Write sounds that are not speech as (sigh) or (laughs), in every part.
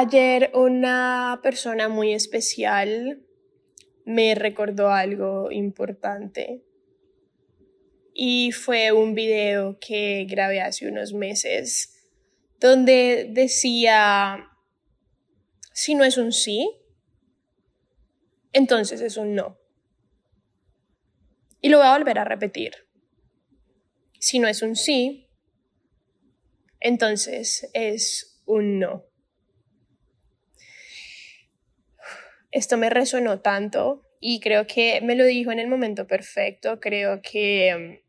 Ayer una persona muy especial me recordó algo importante y fue un video que grabé hace unos meses donde decía, si no es un sí, entonces es un no. Y lo voy a volver a repetir. Si no es un sí, entonces es un no. Esto me resonó tanto y creo que me lo dijo en el momento perfecto. Creo que mm,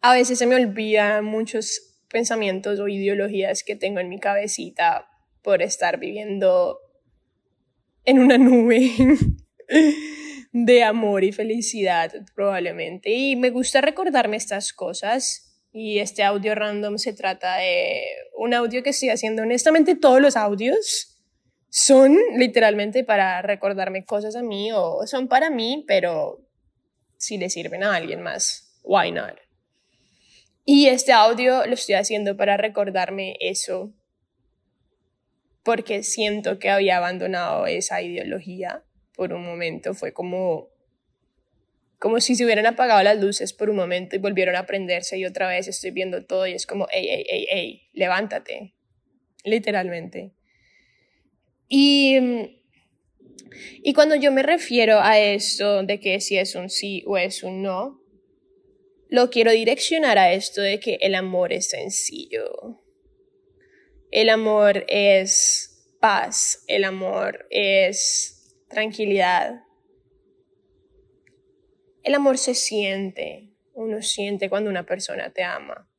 a veces se me olvidan muchos pensamientos o ideologías que tengo en mi cabecita por estar viviendo en una nube (laughs) de amor y felicidad probablemente. Y me gusta recordarme estas cosas. Y este audio random se trata de un audio que estoy haciendo. Honestamente, todos los audios son literalmente para recordarme cosas a mí o son para mí, pero si le sirven a alguien más, why not? Y este audio lo estoy haciendo para recordarme eso, porque siento que había abandonado esa ideología por un momento. Fue como, como si se hubieran apagado las luces por un momento y volvieron a prenderse y otra vez estoy viendo todo y es como, ey, ey, ey, ey, levántate, literalmente. Y, y cuando yo me refiero a esto de que si es un sí o es un no, lo quiero direccionar a esto de que el amor es sencillo. El amor es paz, el amor es tranquilidad. El amor se siente, uno siente cuando una persona te ama.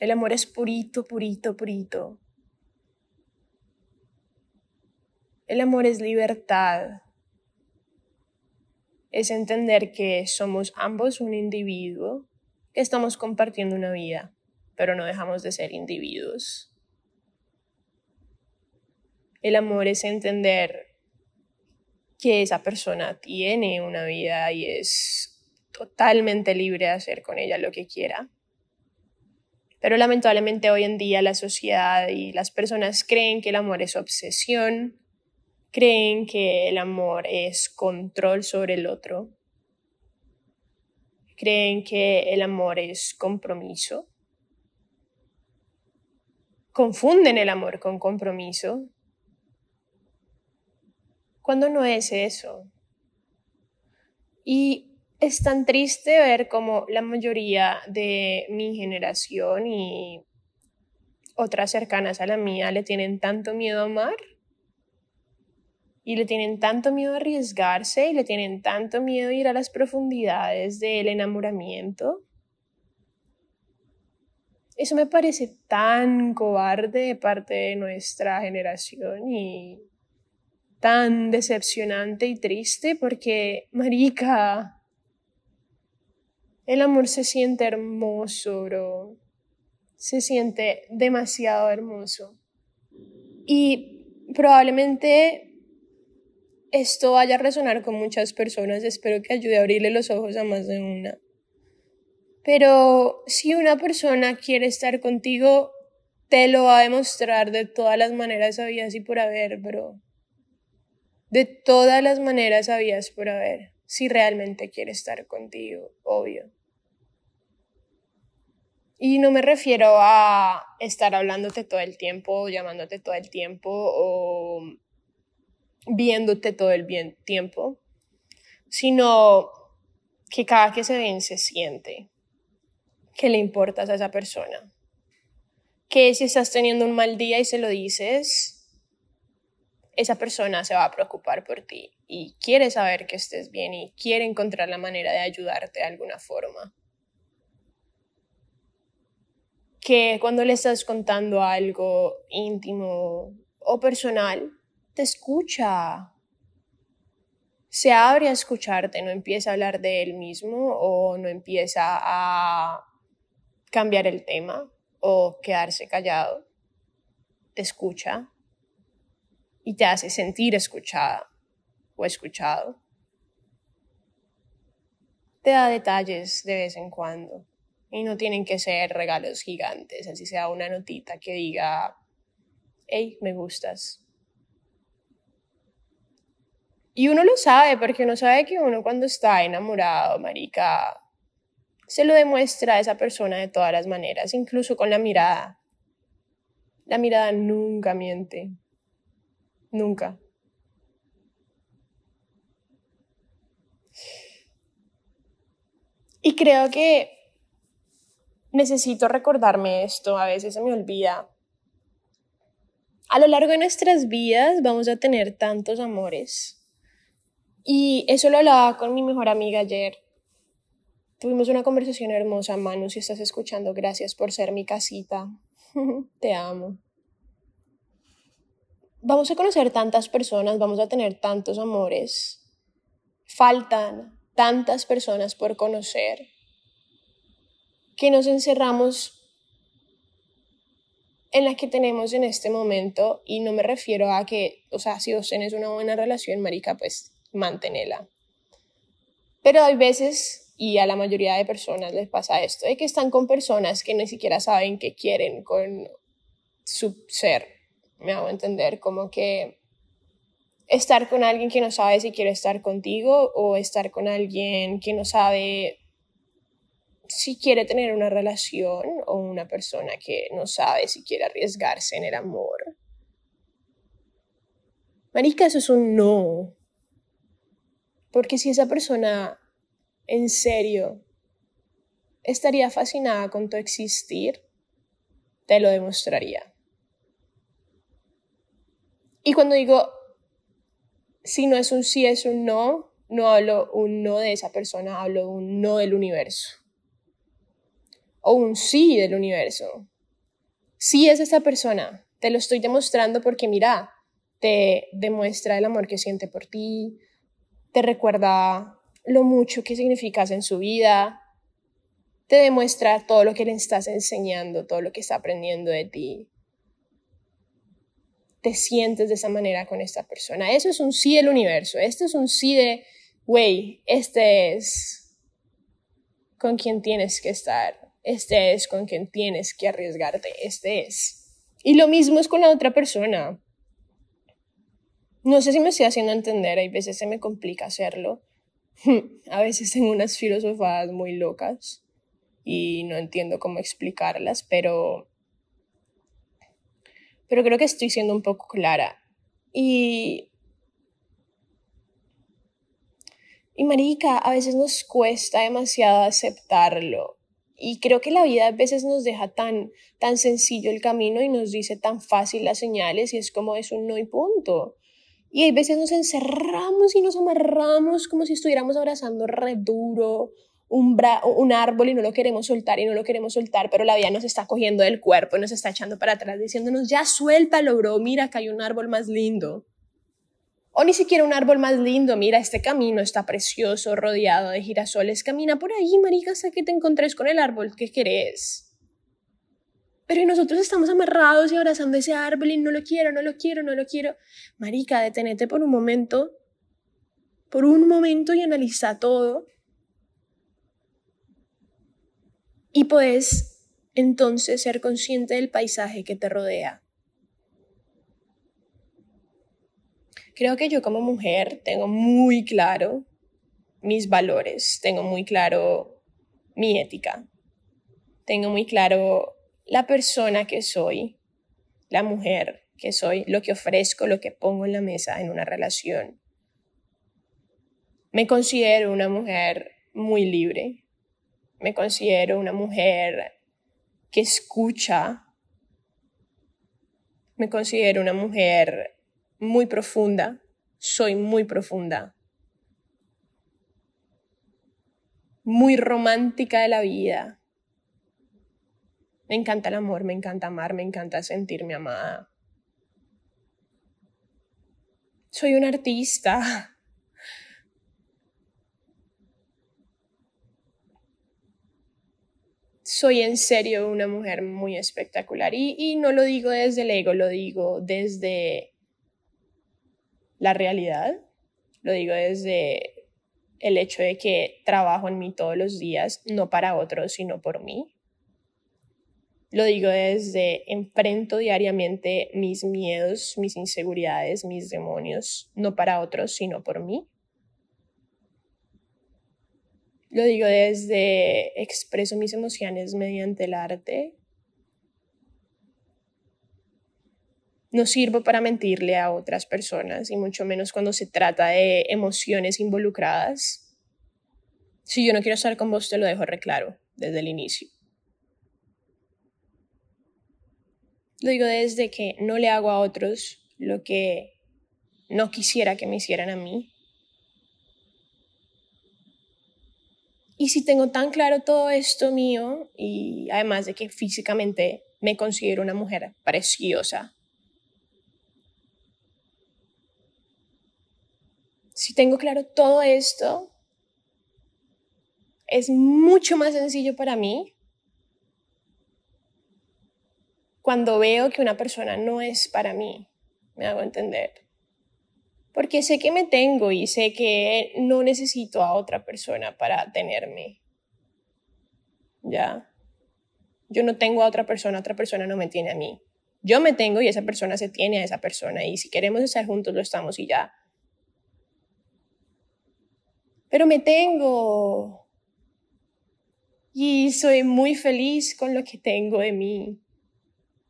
El amor es purito, purito, purito. El amor es libertad. Es entender que somos ambos un individuo, que estamos compartiendo una vida, pero no dejamos de ser individuos. El amor es entender que esa persona tiene una vida y es totalmente libre de hacer con ella lo que quiera. Pero lamentablemente hoy en día la sociedad y las personas creen que el amor es obsesión, creen que el amor es control sobre el otro, creen que el amor es compromiso, confunden el amor con compromiso, cuando no es eso. Y es tan triste ver como la mayoría de mi generación y otras cercanas a la mía le tienen tanto miedo a amar y le tienen tanto miedo a arriesgarse y le tienen tanto miedo a ir a las profundidades del enamoramiento. Eso me parece tan cobarde de parte de nuestra generación y tan decepcionante y triste porque, marica, el amor se siente hermoso, bro. Se siente demasiado hermoso. Y probablemente esto vaya a resonar con muchas personas, espero que ayude a abrirle los ojos a más de una. Pero si una persona quiere estar contigo, te lo va a demostrar de todas las maneras habías y por haber, bro. De todas las maneras habías por haber, si realmente quiere estar contigo, obvio. Y no me refiero a estar hablándote todo el tiempo, llamándote todo el tiempo o viéndote todo el bien tiempo, sino que cada que se ven se siente que le importas a esa persona. Que si estás teniendo un mal día y se lo dices, esa persona se va a preocupar por ti y quiere saber que estés bien y quiere encontrar la manera de ayudarte de alguna forma. Que cuando le estás contando algo íntimo o personal, te escucha. Se abre a escucharte, no empieza a hablar de él mismo o no empieza a cambiar el tema o quedarse callado. Te escucha y te hace sentir escuchada o escuchado. Te da detalles de vez en cuando Y no tienen que ser regalos gigantes, así sea una notita que diga, hey, me gustas. Y uno lo sabe, porque uno sabe que uno cuando está enamorado, marica, se lo demuestra a esa persona de todas las maneras, incluso con la mirada. La mirada nunca miente. Nunca. Y creo que necesito recordarme esto, a veces se me olvida. A lo largo de nuestras vidas vamos a tener tantos amores. Y eso lo hablaba con mi mejor amiga ayer. Tuvimos una conversación hermosa, Manu, si estás escuchando, gracias por ser mi casita. (laughs) Te amo. Vamos a conocer tantas personas, vamos a tener tantos amores. Faltan tantas personas por conocer que nos encerramos en la que tenemos en este momento y no me refiero a que, o sea, si vos tenés una buena relación, marica, pues manténela. Pero hay veces, y a la mayoría de personas les pasa esto, de que están con personas que ni siquiera saben qué quieren con su ser. Me hago entender, como que estar con alguien que no sabe si quiere estar contigo o estar con alguien que no sabe si quiere tener una relación o una persona que no sabe si quiere arriesgarse en el amor. Marica, eso es un no. Porque si esa persona en serio estaría fascinada con tu existir, te lo demostraría. Y cuando digo si no es un sí, es un no, no hablo un no de esa persona, hablo un no del universo. O un sí del universo. Sí es esa persona, te lo estoy demostrando porque mira, te demuestra el amor que siente por ti, te recuerda lo mucho que significas en su vida, te demuestra todo lo que le estás enseñando, todo lo que está aprendiendo de ti te sientes de esa manera con esta persona. Eso es un sí del universo. Este es un sí de, güey, este es con quien tienes que estar. Este es con quien tienes que arriesgarte. Este es. Y lo mismo es con la otra persona. No sé si me estoy haciendo entender, hay veces se me complica hacerlo. (laughs) A veces tengo unas filosofadas muy locas y no entiendo cómo explicarlas, pero pero creo que estoy siendo un poco clara. Y... Y marica, a veces nos cuesta demasiado aceptarlo. Y creo que la vida a veces nos deja tan, tan sencillo el camino y nos dice tan fácil las señales y es como es un no y punto. Y hay veces nos encerramos y nos amarramos como si estuviéramos abrazando re duro un, un árbol y no lo queremos soltar y no lo queremos soltar, pero la vida nos está cogiendo del cuerpo y nos está echando para atrás diciéndonos, ya suéltalo, bro, mira que hay un árbol más lindo. O ni siquiera un árbol más lindo, mira, este camino está precioso, rodeado de girasoles, camina por ahí, marica, hasta que te encontres con el árbol que querés. Pero nosotros estamos amarrados y abrazando ese árbol y no lo quiero, no lo quiero, no lo quiero. Marica, detenete por un momento, por un momento y analiza todo y puedes entonces ser consciente del paisaje que te rodea. Creo que yo como mujer tengo muy claro mis valores, tengo muy claro mi ética, tengo muy claro la persona que soy, la mujer que soy, lo que ofrezco, lo que pongo en la mesa en una relación. Me considero una mujer muy libre, me considero una mujer que escucha, me considero una mujer muy profunda, soy muy profunda, muy romántica de la vida. Me encanta el amor, me encanta amar, me encanta sentirme amada. Soy una artista, soy en serio una mujer muy espectacular. Y, no lo digo desde el ego, lo digo desde la realidad, lo digo desde el hecho de que trabajo en mí todos los días, no para otros, sino por mí. Lo digo desde enfrento diariamente mis miedos, mis inseguridades, mis demonios, no para otros, sino por mí. Lo digo desde expreso mis emociones mediante el arte. No sirvo para mentirle a otras personas y mucho menos cuando se trata de emociones involucradas. Si yo no quiero estar con vos, te lo dejo reclaro desde el inicio. Lo digo desde que no le hago a otros lo que no quisiera que me hicieran a mí. Y si tengo tan claro todo esto mío, y además de que físicamente me considero una mujer preciosa, si tengo claro todo esto, es mucho más sencillo para mí cuando veo que una persona no es para mí, me hago entender. Porque sé que me tengo y sé que no necesito a otra persona para tenerme. ¿Ya? Yo no tengo a otra persona, otra persona no me tiene a mí. Yo me tengo y esa persona se tiene a esa persona y si queremos estar juntos lo estamos y ya. Pero me tengo. Y soy muy feliz con lo que tengo de mí.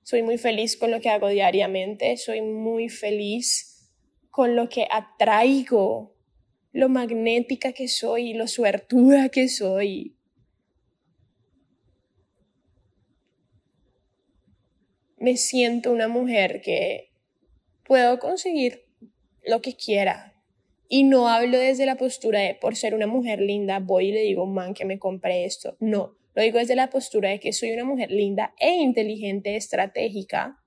Soy muy feliz con lo que hago diariamente, soy muy feliz con lo que atraigo, lo magnética que soy, lo suertuda que soy. Me siento una mujer que puedo conseguir lo que quiera. Y no hablo desde la postura de por ser una mujer linda, voy y le digo, man, que me compre esto. No, lo digo desde la postura de que soy una mujer linda e inteligente, estratégica,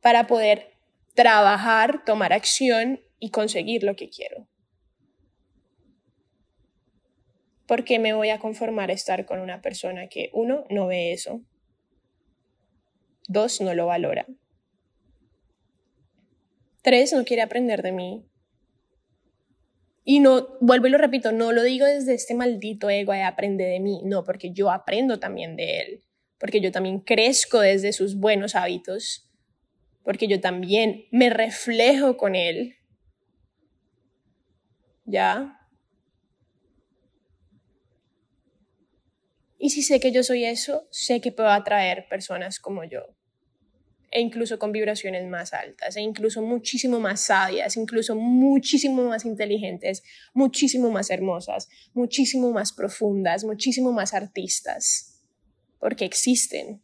para poder trabajar, tomar acción y conseguir lo que quiero. ¿Por qué me voy a conformar a estar con una persona que, uno, no ve eso, dos, no lo valora, tres, no quiere aprender de mí, y no, vuelvo y lo repito, no lo digo desde este maldito ego de aprende de mí, no, porque yo aprendo también de él, porque yo también crezco desde sus buenos hábitos, porque yo también me reflejo con él. ¿Ya? Y si sé que yo soy eso, sé que puedo atraer personas como yo e incluso con vibraciones más altas, e incluso muchísimo más sabias, incluso muchísimo más inteligentes, muchísimo más hermosas, muchísimo más profundas, muchísimo más artistas, porque existen.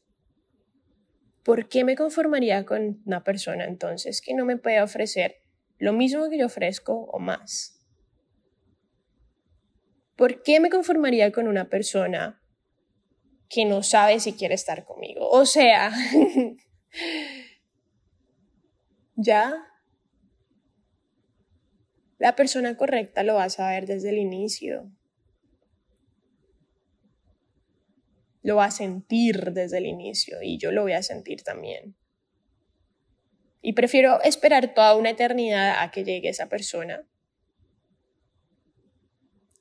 ¿Por qué me conformaría con una persona entonces que no me puede ofrecer lo mismo que yo ofrezco o más? ¿Por qué me conformaría con una persona que no sabe si quiere estar conmigo? O sea, (laughs) ¿Ya? La persona correcta lo va a saber desde el inicio. Lo va a sentir desde el inicio y yo lo voy a sentir también. Y prefiero esperar toda una eternidad a que llegue esa persona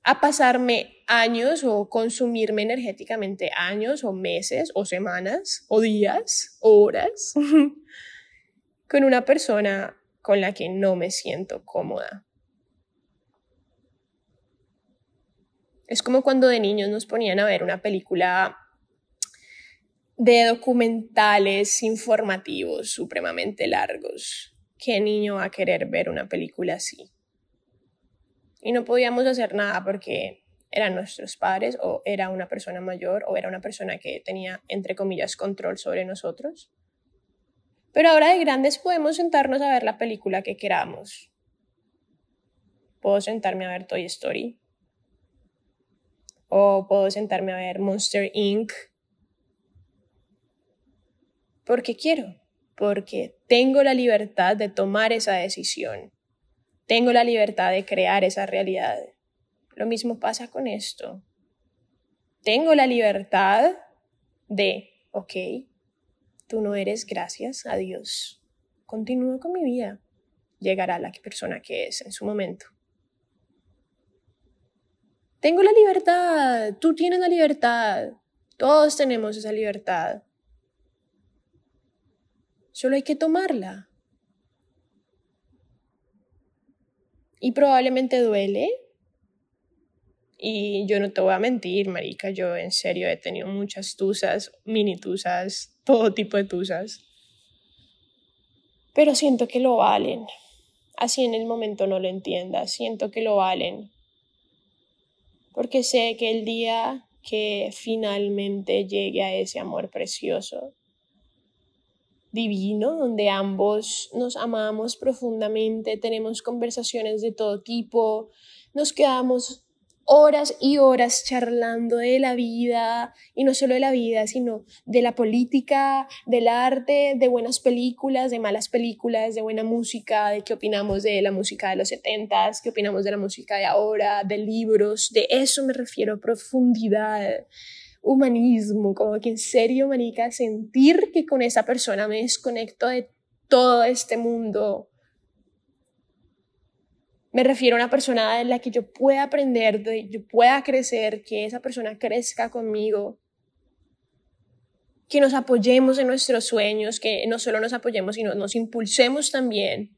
a pasarme años o consumirme energéticamente años o meses o semanas o días o horas (laughs) con una persona con la que no me siento cómoda. Es como cuando de niños nos ponían a ver una película de documentales informativos supremamente largos. ¿Qué niño va a querer ver una película así? Y no podíamos hacer nada porque eran nuestros padres o era una persona mayor o era una persona que tenía, entre comillas, control sobre nosotros. Pero ahora de grandes podemos sentarnos a ver la película que queramos. Puedo sentarme a ver Toy Story. O puedo sentarme a ver Monster Inc. Porque quiero. Porque tengo la libertad de tomar esa decisión. Tengo la libertad de crear esa realidad. Lo mismo pasa con esto. Tengo la libertad de, ok, tú no eres gracias a Dios. Continúo con mi vida. Llegará la persona que es en su momento. Tengo la libertad, tú tienes la libertad, todos tenemos esa libertad. Solo hay que tomarla. Y probablemente duele. Y yo no te voy a mentir, marica, yo en serio he tenido muchas tusas, mini tusas, todo tipo de tusas. Pero siento que lo valen. Así en el momento no lo entienda, siento que lo valen. Porque sé que el día que finalmente llegue a ese amor precioso, divino, donde ambos nos amamos profundamente, tenemos conversaciones de todo tipo, nos quedamos horas y horas charlando de la vida, y no solo de la vida, sino de la política, del arte, de buenas películas, de malas películas, de buena música, de qué opinamos de la música de los setentas, qué opinamos de la música de ahora, de libros, de eso me refiero, profundidad, humanismo, como que en serio, manica, sentir que con esa persona me desconecto de todo este mundo me refiero a una persona en la que yo pueda aprender, de, yo pueda crecer, que esa persona crezca conmigo, que nos apoyemos en nuestros sueños, que no solo nos apoyemos, sino nos impulsemos también.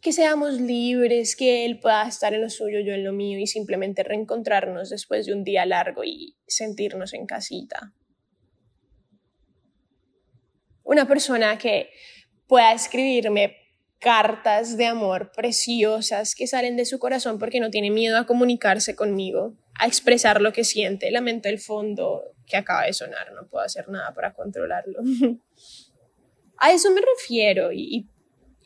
Que seamos libres, que él pueda estar en lo suyo, yo en lo mío y simplemente reencontrarnos después de un día largo y sentirnos en casita. Una persona que pueda escribirme cartas de amor preciosas que salen de su corazón porque no tiene miedo a comunicarse conmigo, a expresar lo que siente. Lamento el fondo que acaba de sonar, no puedo hacer nada para controlarlo. (laughs) a eso me refiero y,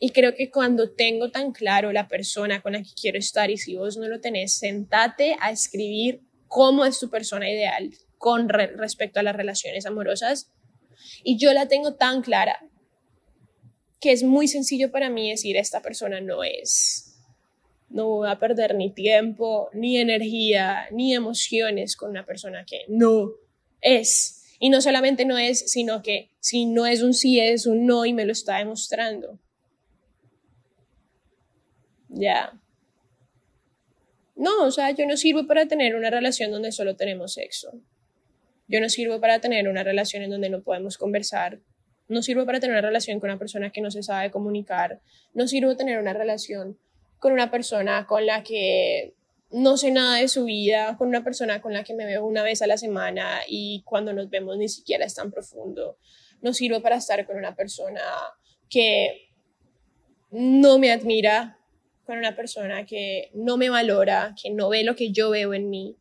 creo que cuando tengo tan claro la persona con la que quiero estar y si vos no lo tenés, sentate a escribir cómo es tu persona ideal con respecto a las relaciones amorosas. Y yo la tengo tan clara que es muy sencillo para mí decir esta persona no es. No voy a perder ni tiempo, ni energía, ni emociones con una persona que no es. Y no solamente no es, sino que si no es un sí, es un no y me lo está demostrando. Ya. No, o sea, yo no sirvo para tener una relación donde solo tenemos sexo. Yo no sirvo para tener una relación en donde no podemos conversar no sirvo para tener una relación con una persona que no se sabe comunicar. No sirvo tener una relación con una persona con la que no sé nada de su vida, con una persona con la que me veo una vez a la semana y cuando nos vemos ni siquiera es tan profundo. No sirvo para estar con una persona que no me admira, con una persona que no me valora, que no ve lo que yo veo en mí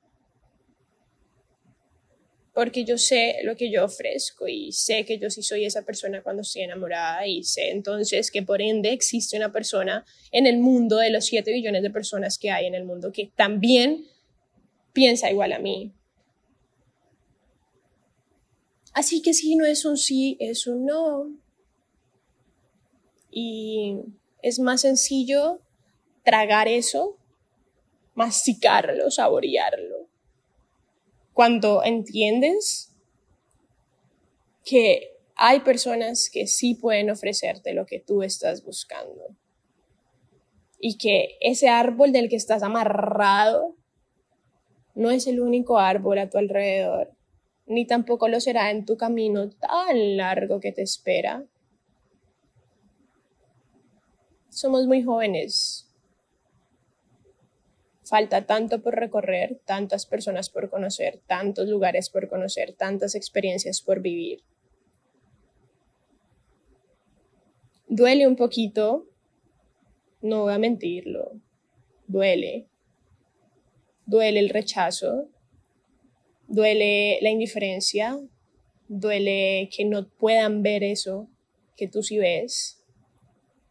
porque yo sé lo que yo ofrezco y sé que yo sí soy esa persona cuando estoy enamorada y sé entonces que por ende existe una persona en el mundo de los 7 billones de personas que hay en el mundo que también piensa igual a mí. Así que si no es un sí, es un no. Y es más sencillo tragar eso, masticarlo, saborearlo cuando entiendes que hay personas que sí pueden ofrecerte lo que tú estás buscando y que ese árbol del que estás amarrado no es el único árbol a tu alrededor, ni tampoco lo será en tu camino tan largo que te espera. Somos muy jóvenes, Falta tanto por recorrer, tantas personas por conocer, tantos lugares por conocer, tantas experiencias por vivir. Duele un poquito, no voy a mentirlo, duele. Duele el rechazo, duele la indiferencia, duele que no puedan ver eso que tú sí ves,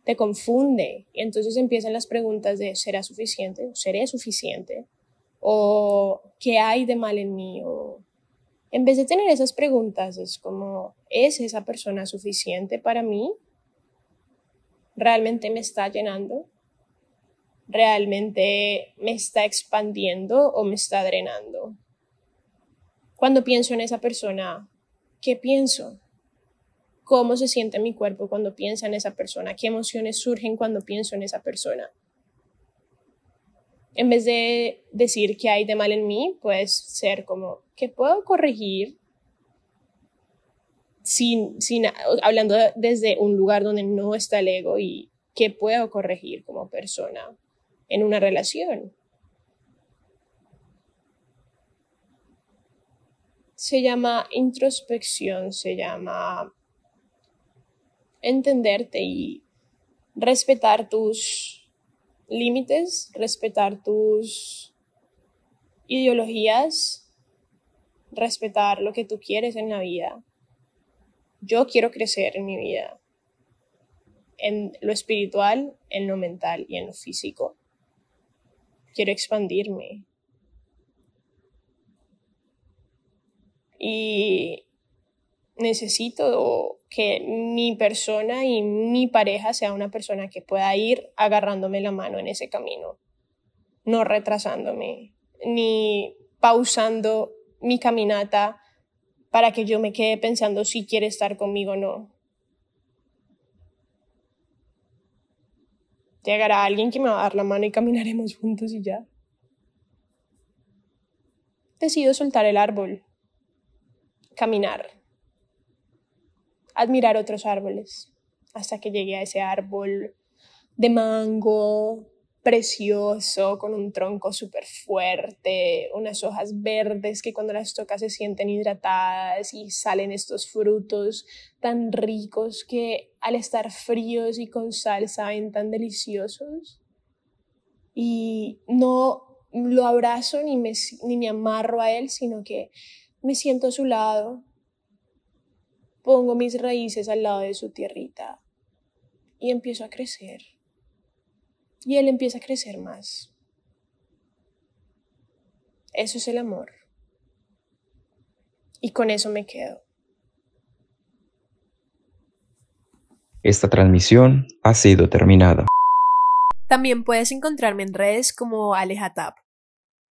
te confunde y entonces empiezan las preguntas de ¿será suficiente? ¿Seré suficiente? ¿O qué hay de mal en mí? O en vez de tener esas preguntas es como ¿es esa persona suficiente para mí? ¿Realmente me está llenando? ¿Realmente me está expandiendo o me está drenando? Cuando pienso en esa persona, ¿qué pienso? Cómo se siente mi cuerpo cuando piensa en esa persona, qué emociones surgen cuando pienso en esa persona. en vez de decir que hay de mal en mí, pues ser como, ¿qué puedo corregir? Sin, sin, hablando desde un lugar donde no está el ego y qué puedo corregir como persona en una relación. Se llama introspección, se llama entenderte y respetar tus límites, respetar tus ideologías, respetar lo que tú quieres en la vida. Yo quiero crecer en mi vida, en lo espiritual, en lo mental y en lo físico. Quiero expandirme. Y necesito que mi persona y mi pareja sea una persona que pueda ir agarrándome la mano en ese camino, no retrasándome, ni pausando mi caminata para que yo me quede pensando si quiere estar conmigo o no. Llegará alguien que me va a dar la mano y caminaremos (laughs) juntos y ya. Decido soltar el árbol, caminar admirar otros árboles hasta que llegué a ese árbol de mango precioso, con un tronco súper fuerte, unas hojas verdes que cuando las tocas se sienten hidratadas y salen estos frutos tan ricos que al estar fríos y con sal saben tan deliciosos. Y no lo abrazo ni me, ni me amarro a él, sino que me siento a su lado, pongo mis raíces al lado de su tierrita y empiezo a crecer. Y él empieza a crecer más. Eso es el amor. Y con eso me quedo. Esta transmisión ha sido terminada. También puedes encontrarme en redes como Alejatap.